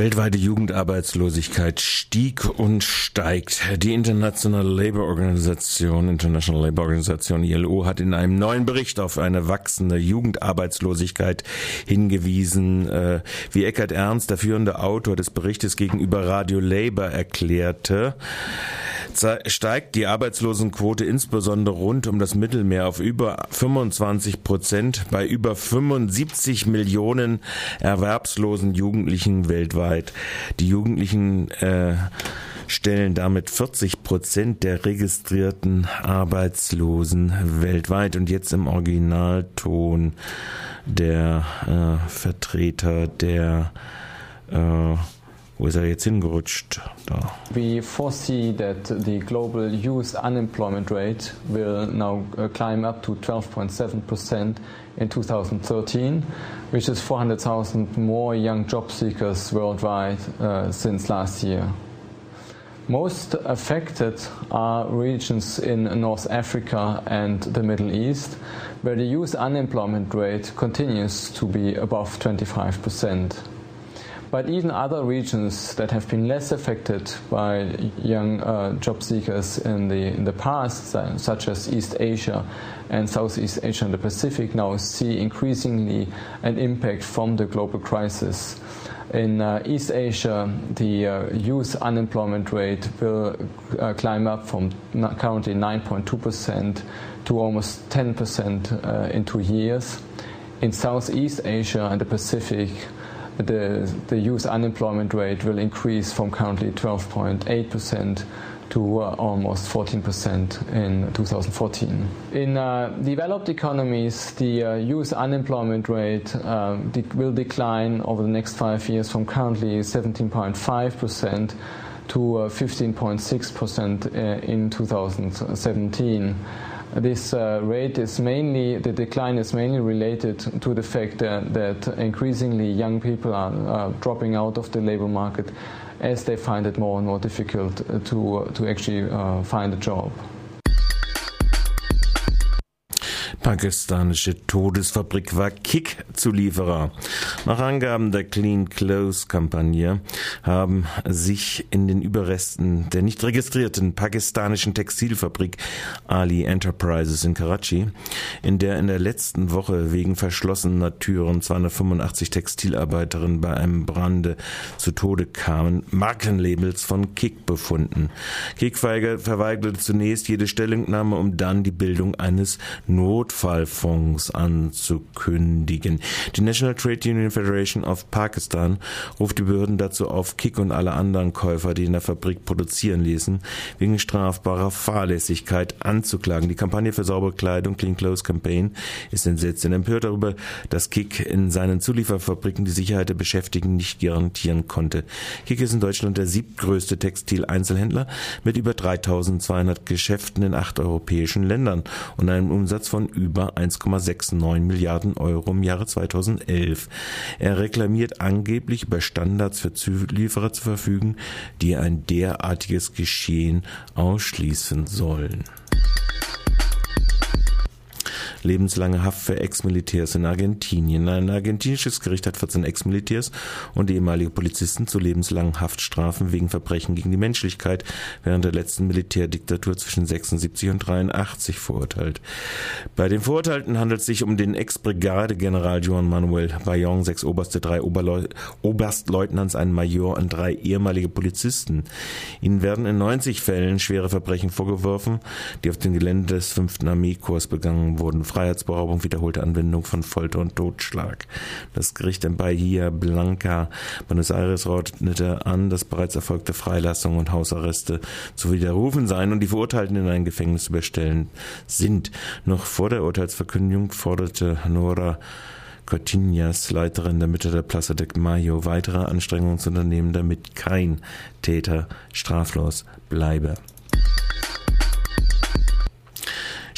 Weltweite Jugendarbeitslosigkeit stieg und steigt. Die International Labour Organization, International Labour Organization ILO, hat in einem neuen Bericht auf eine wachsende Jugendarbeitslosigkeit hingewiesen. Äh, wie Eckhard Ernst, der führende Autor des Berichtes gegenüber Radio Labour erklärte, steigt die Arbeitslosenquote insbesondere rund um das Mittelmeer auf über 25 Prozent bei über 75 Millionen erwerbslosen Jugendlichen weltweit. Die Jugendlichen äh, stellen damit 40 Prozent der registrierten Arbeitslosen weltweit. Und jetzt im Originalton der äh, Vertreter der äh, wo ist er jetzt hingerutscht? Da. We foresee that the global youth unemployment rate will now uh, climb up to 12.7% in 2013, which is 400,000 more young job seekers worldwide uh, since last year. Most affected are regions in North Africa and the Middle East, where the youth unemployment rate continues to be above 25 percent. But even other regions that have been less affected by young uh, job seekers in the, in the past, such as East Asia and Southeast Asia and the Pacific, now see increasingly an impact from the global crisis. In uh, East Asia, the uh, youth unemployment rate will uh, climb up from currently 9.2% to almost 10% uh, in two years. In Southeast Asia and the Pacific, the, the youth unemployment rate will increase from currently 12.8% to uh, almost 14% in 2014. In uh, developed economies, the uh, youth unemployment rate uh, de will decline over the next five years from currently 17.5% to 15.6% uh, uh, in 2017. This uh, rate is mainly, the decline is mainly related to the fact that, that increasingly young people are uh, dropping out of the labor market as they find it more and more difficult to, to actually uh, find a job. Pakistanische Todesfabrik war Kick-Zulieferer. Nach Angaben der Clean Clothes Kampagne haben sich in den Überresten der nicht registrierten pakistanischen Textilfabrik Ali Enterprises in Karachi, in der in der letzten Woche wegen verschlossener Türen 285 Textilarbeiterinnen bei einem Brande zu Tode kamen, Markenlabels von Kick befunden. Kick verweigerte zunächst jede Stellungnahme, um dann die Bildung eines Not Notfallfonds anzukündigen. Die National Trade Union Federation of Pakistan ruft die Behörden dazu auf, Kick und alle anderen Käufer, die in der Fabrik produzieren ließen, wegen strafbarer Fahrlässigkeit anzuklagen. Die Kampagne für saubere Kleidung Clean Clothes Campaign ist entsetzt und empört darüber, dass Kick in seinen Zulieferfabriken die Sicherheit der Beschäftigten nicht garantieren konnte. Kick ist in Deutschland der siebtgrößte Textileinzelhändler mit über 3200 Geschäften in acht europäischen Ländern und einem Umsatz von über 1,69 Milliarden Euro im Jahre 2011. Er reklamiert angeblich über Standards für Zulieferer zu verfügen, die ein derartiges Geschehen ausschließen sollen lebenslange Haft für Ex-Militärs in Argentinien. Ein argentinisches Gericht hat 14 Ex-Militärs und ehemalige Polizisten zu lebenslangen Haftstrafen wegen Verbrechen gegen die Menschlichkeit während der letzten Militärdiktatur zwischen 76 und 83 verurteilt. Bei den Verurteilten handelt es sich um den Ex-Brigadegeneral Juan Manuel Bayong, sechs Oberste, drei Oberleu Oberstleutnants, einen Major und drei ehemalige Polizisten. Ihnen werden in 90 Fällen schwere Verbrechen vorgeworfen, die auf dem Gelände des 5. Armeekorps begangen wurden. Freiheitsberaubung, wiederholte Anwendung von Folter und Totschlag. Das Gericht in Bahia Blanca, Buenos Aires, ordnete an, dass bereits erfolgte Freilassungen und Hausarreste zu widerrufen seien und die Verurteilten in ein Gefängnis zu überstellen sind. Noch vor der Urteilsverkündung forderte Nora Cortinas, Leiterin der Mitte der Plaza de Mayo, weitere Anstrengungen zu unternehmen, damit kein Täter straflos bleibe.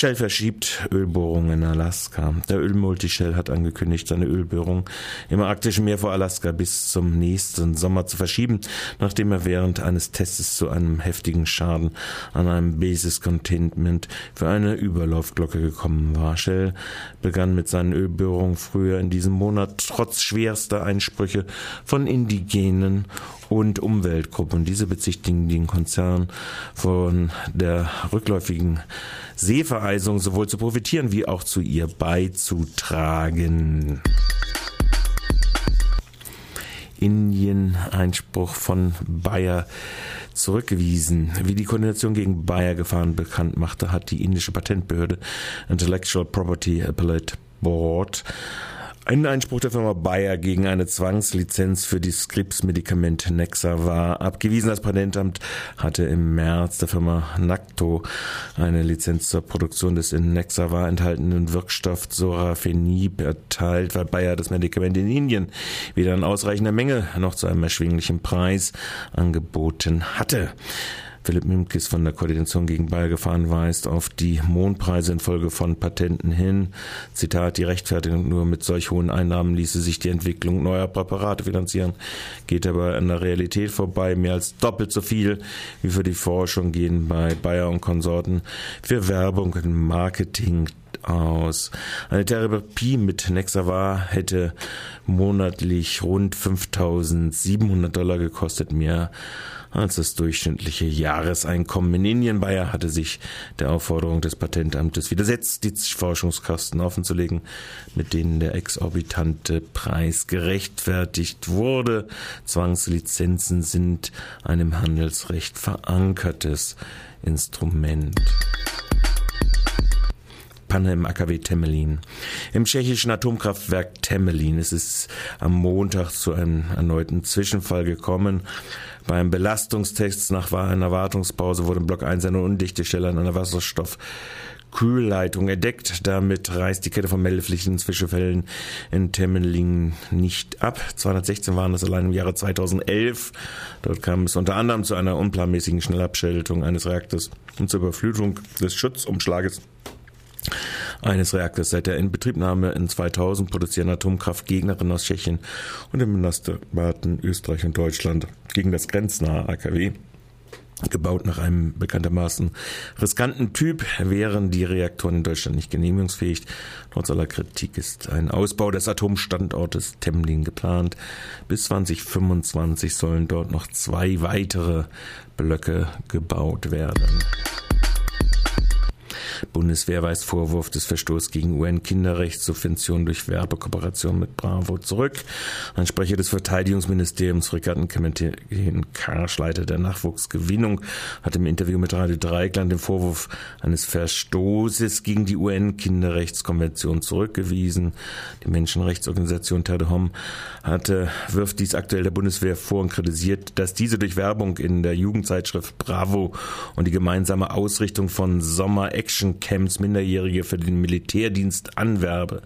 Shell verschiebt Ölbohrungen in Alaska. Der Ölmulti-Shell hat angekündigt, seine Ölbohrung im arktischen Meer vor Alaska bis zum nächsten Sommer zu verschieben, nachdem er während eines Tests zu einem heftigen Schaden an einem Basis Containment für eine Überlaufglocke gekommen war. Shell begann mit seinen Ölbohrungen früher in diesem Monat trotz schwerster Einsprüche von Indigenen und Umweltgruppen. Diese bezichtigen den Konzern von der rückläufigen Seevereisung sowohl zu profitieren wie auch zu ihr beizutragen. Indien Einspruch von Bayer zurückgewiesen. Wie die Koordination gegen Bayer-Gefahren bekannt machte, hat die indische Patentbehörde Intellectual Property Appellate Board ein Einspruch der Firma Bayer gegen eine Zwangslizenz für die Scripps-Medikament Nexa war abgewiesen. Das Patentamt hatte im März der Firma Nacto eine Lizenz zur Produktion des in Nexavar enthaltenen Wirkstoff Sorafenib erteilt, weil Bayer das Medikament in Indien weder in ausreichender Menge noch zu einem erschwinglichen Preis angeboten hatte. Philipp Mimkis von der Koordination gegen Ballgefahren weist auf die Mondpreise infolge von Patenten hin. Zitat, die Rechtfertigung nur mit solch hohen Einnahmen ließe sich die Entwicklung neuer Präparate finanzieren, geht aber an der Realität vorbei. Mehr als doppelt so viel wie für die Forschung gehen bei Bayer und Konsorten für Werbung und Marketing aus. Eine Therapie mit Nexavar hätte monatlich rund 5700 Dollar gekostet, mehr als das durchschnittliche Jahreseinkommen in Indien. Bayer hatte sich der Aufforderung des Patentamtes widersetzt, die Forschungskosten offenzulegen, mit denen der exorbitante Preis gerechtfertigt wurde. Zwangslizenzen sind ein im Handelsrecht verankertes Instrument. Panne im AKW Temelin. Im tschechischen Atomkraftwerk Temelin ist es am Montag zu einem erneuten Zwischenfall gekommen. Beim Belastungstest nach einer Wartungspause wurde im Block 1 eine undichte Stelle an einer Wasserstoff Kühlleitung entdeckt. Damit reißt die Kette von meldepflichtigen Zwischenfällen in Temmelingen nicht ab. 216 waren es allein im Jahre 2011. Dort kam es unter anderem zu einer unplanmäßigen Schnellabschaltung eines Reaktors und zur Überflutung des Schutzumschlages eines Reaktors. Seit der Inbetriebnahme in 2000 produzieren Atomkraftgegnerinnen aus Tschechien und den benachbarten Österreich und Deutschland gegen das grenznahe AKW gebaut nach einem bekanntermaßen riskanten Typ, wären die Reaktoren in Deutschland nicht genehmigungsfähig. Trotz aller Kritik ist ein Ausbau des Atomstandortes Temlin geplant. Bis 2025 sollen dort noch zwei weitere Blöcke gebaut werden. Bundeswehr weist Vorwurf des Verstoßes gegen UN-Kinderrechtssubventionen durch Werbekooperation mit Bravo zurück. Ein Sprecher des Verteidigungsministeriums, Fregattenkapitän Karsch, Leiter der Nachwuchsgewinnung, hat im Interview mit Radio Dreikland den Vorwurf eines Verstoßes gegen die UN-Kinderrechtskonvention zurückgewiesen. Die Menschenrechtsorganisation Tadehom hatte, wirft dies aktuell der Bundeswehr vor und kritisiert, dass diese durch Werbung in der Jugendzeitschrift Bravo und die gemeinsame Ausrichtung von Sommer Action Camps Minderjährige für den Militärdienst anwerbe.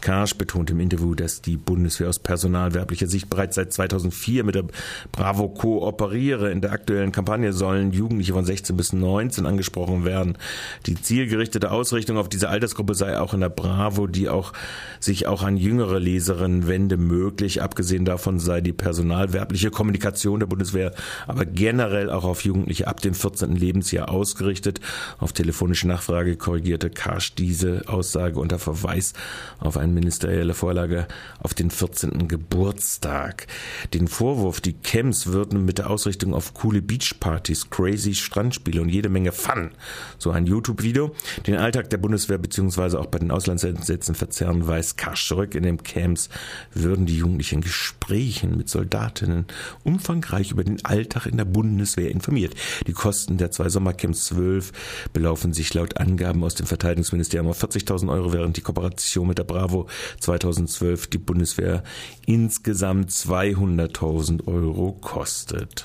Karsch betont im Interview, dass die Bundeswehr aus personalwerblicher Sicht bereits seit 2004 mit der Bravo kooperiere. In der aktuellen Kampagne sollen Jugendliche von 16 bis 19 angesprochen werden. Die zielgerichtete Ausrichtung auf diese Altersgruppe sei auch in der Bravo, die auch sich auch an jüngere Leserinnen wende, möglich. Abgesehen davon sei die personalwerbliche Kommunikation der Bundeswehr aber generell auch auf Jugendliche ab dem 14. Lebensjahr ausgerichtet. Auf telefonische Nachfrage Vorlage korrigierte Karsch diese Aussage unter Verweis auf eine ministerielle Vorlage auf den 14. Geburtstag. Den Vorwurf, die Camps würden mit der Ausrichtung auf coole Beachpartys, crazy Strandspiele und jede Menge Fun, so ein YouTube-Video, den Alltag der Bundeswehr bzw. auch bei den Auslandseinsätzen verzerren, weist Karsch zurück. In den Camps würden die Jugendlichen in Gesprächen mit Soldatinnen umfangreich über den Alltag in der Bundeswehr informiert. Die Kosten der zwei Sommercamps 12 belaufen sich laut an Angaben aus dem Verteidigungsministerium auf 40.000 Euro, während die Kooperation mit der Bravo 2012 die Bundeswehr insgesamt 200.000 Euro kostet.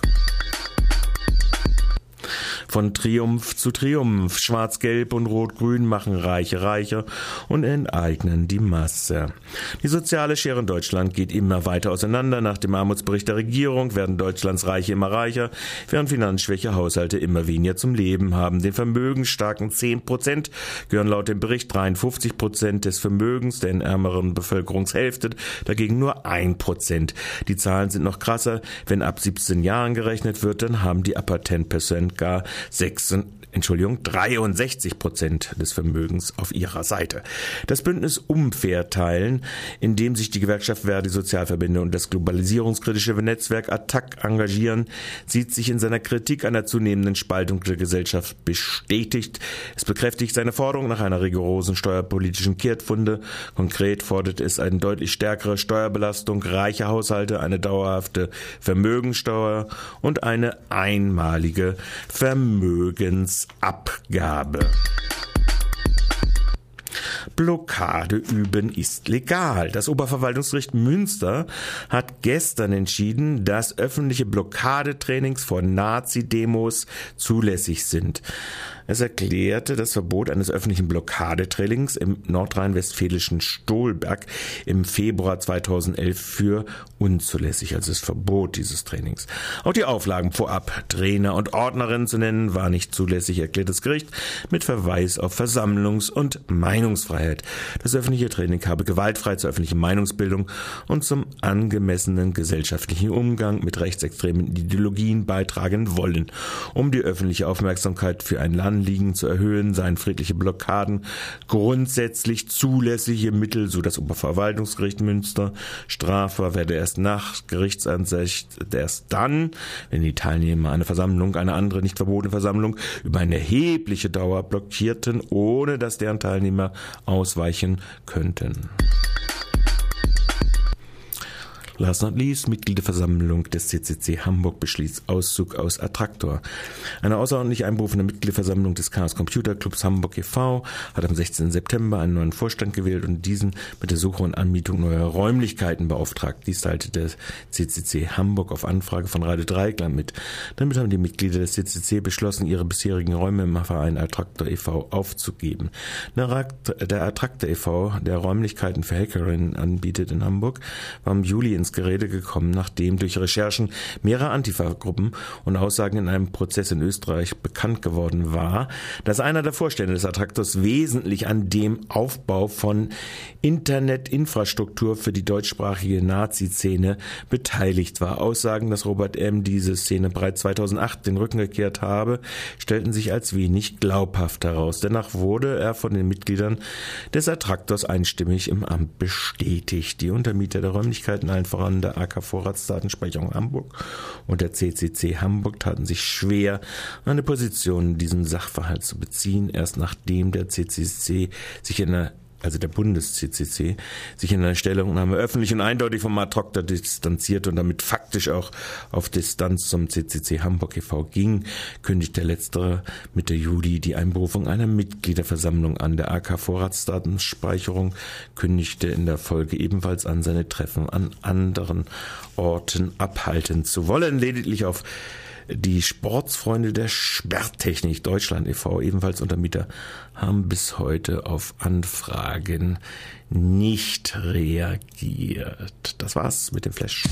Von Triumph zu Triumph. Schwarz-Gelb und Rot-Grün machen Reiche reicher und enteignen die Masse. Die soziale Schere in Deutschland geht immer weiter auseinander. Nach dem Armutsbericht der Regierung werden Deutschlands Reiche immer reicher, während finanzschwäche Haushalte immer weniger zum Leben haben. Den vermögensstarken 10 Prozent gehören laut dem Bericht 53 Prozent des Vermögens der in ärmeren Bevölkerungshälfte, dagegen nur ein Prozent. Die Zahlen sind noch krasser. Wenn ab 17 Jahren gerechnet wird, dann haben die Upper 10 Percent gar 6, Entschuldigung, 63 Prozent des Vermögens auf ihrer Seite. Das Bündnis Umverteilen, in dem sich die Gewerkschaft Verdi Sozialverbände und das globalisierungskritische Netzwerk Attac engagieren, sieht sich in seiner Kritik einer zunehmenden Spaltung der Gesellschaft bestätigt. Es bekräftigt seine Forderung nach einer rigorosen steuerpolitischen Kehrtfunde. Konkret fordert es eine deutlich stärkere Steuerbelastung reicher Haushalte, eine dauerhafte Vermögensteuer und eine einmalige Vermögensabgabe. Blockade üben ist legal. Das Oberverwaltungsgericht Münster hat gestern entschieden, dass öffentliche Blockadetrainings von Nazi-Demos zulässig sind. Es erklärte das Verbot eines öffentlichen Blockadetrainings im nordrhein-westfälischen Stolberg im Februar 2011 für unzulässig, also das Verbot dieses Trainings. Auch die Auflagen vorab, Trainer und Ordnerinnen zu nennen, war nicht zulässig, erklärt das Gericht mit Verweis auf Versammlungs- und Meinungsfreiheit. Das öffentliche Training habe gewaltfrei zur öffentlichen Meinungsbildung und zum angemessenen gesellschaftlichen Umgang mit rechtsextremen Ideologien beitragen wollen, um die öffentliche Aufmerksamkeit für ein Land Anliegen zu erhöhen, seien friedliche Blockaden grundsätzlich zulässige Mittel, so das Oberverwaltungsgericht Münster. Strafbar werde erst nach Gerichtsansicht erst dann, wenn die Teilnehmer eine Versammlung, eine andere nicht verbotene Versammlung über eine erhebliche Dauer blockierten, ohne dass deren Teilnehmer ausweichen könnten. Last not least, Mitgliederversammlung des CCC Hamburg beschließt Auszug aus Attraktor. Eine außerordentlich einberufene Mitgliederversammlung des Chaos Computer Clubs Hamburg e.V. hat am 16. September einen neuen Vorstand gewählt und diesen mit der Suche und Anmietung neuer Räumlichkeiten beauftragt. Dies teilte der CCC Hamburg auf Anfrage von Radio Dreigland mit. Damit haben die Mitglieder des CCC beschlossen, ihre bisherigen Räume im Verein Attraktor e.V. aufzugeben. Der Attraktor e.V., der Räumlichkeiten für Hackerinnen anbietet in Hamburg, war im Juli ins ins Gerede gekommen, nachdem durch Recherchen mehrerer Antifa-Gruppen und Aussagen in einem Prozess in Österreich bekannt geworden war, dass einer der Vorstände des Attraktors wesentlich an dem Aufbau von Internetinfrastruktur für die deutschsprachige Nazi-Szene beteiligt war. Aussagen, dass Robert M. diese Szene bereits 2008 den Rücken gekehrt habe, stellten sich als wenig glaubhaft heraus. Dennoch wurde er von den Mitgliedern des Attraktors einstimmig im Amt bestätigt. Die Untermieter der Räumlichkeiten allen voran der AK Vorratsdatenspeicherung Hamburg und der CCC Hamburg taten sich schwer, eine Position in diesem Sachverhalt zu beziehen, erst nachdem der CCC sich in der also der Bundes-CCC, sich in einer Stellungnahme öffentlich und eindeutig vom Ad-Hoc distanziert und damit faktisch auch auf Distanz zum CCC Hamburg e.V. ging, kündigte letztere Mitte Juli die Einberufung einer Mitgliederversammlung an. Der AK Vorratsdatenspeicherung kündigte in der Folge ebenfalls an, seine Treffen an anderen Orten abhalten zu wollen, lediglich auf die Sportsfreunde der Sperrtechnik Deutschland e.V., ebenfalls Untermieter, haben bis heute auf Anfragen nicht reagiert. Das war's mit dem Flash.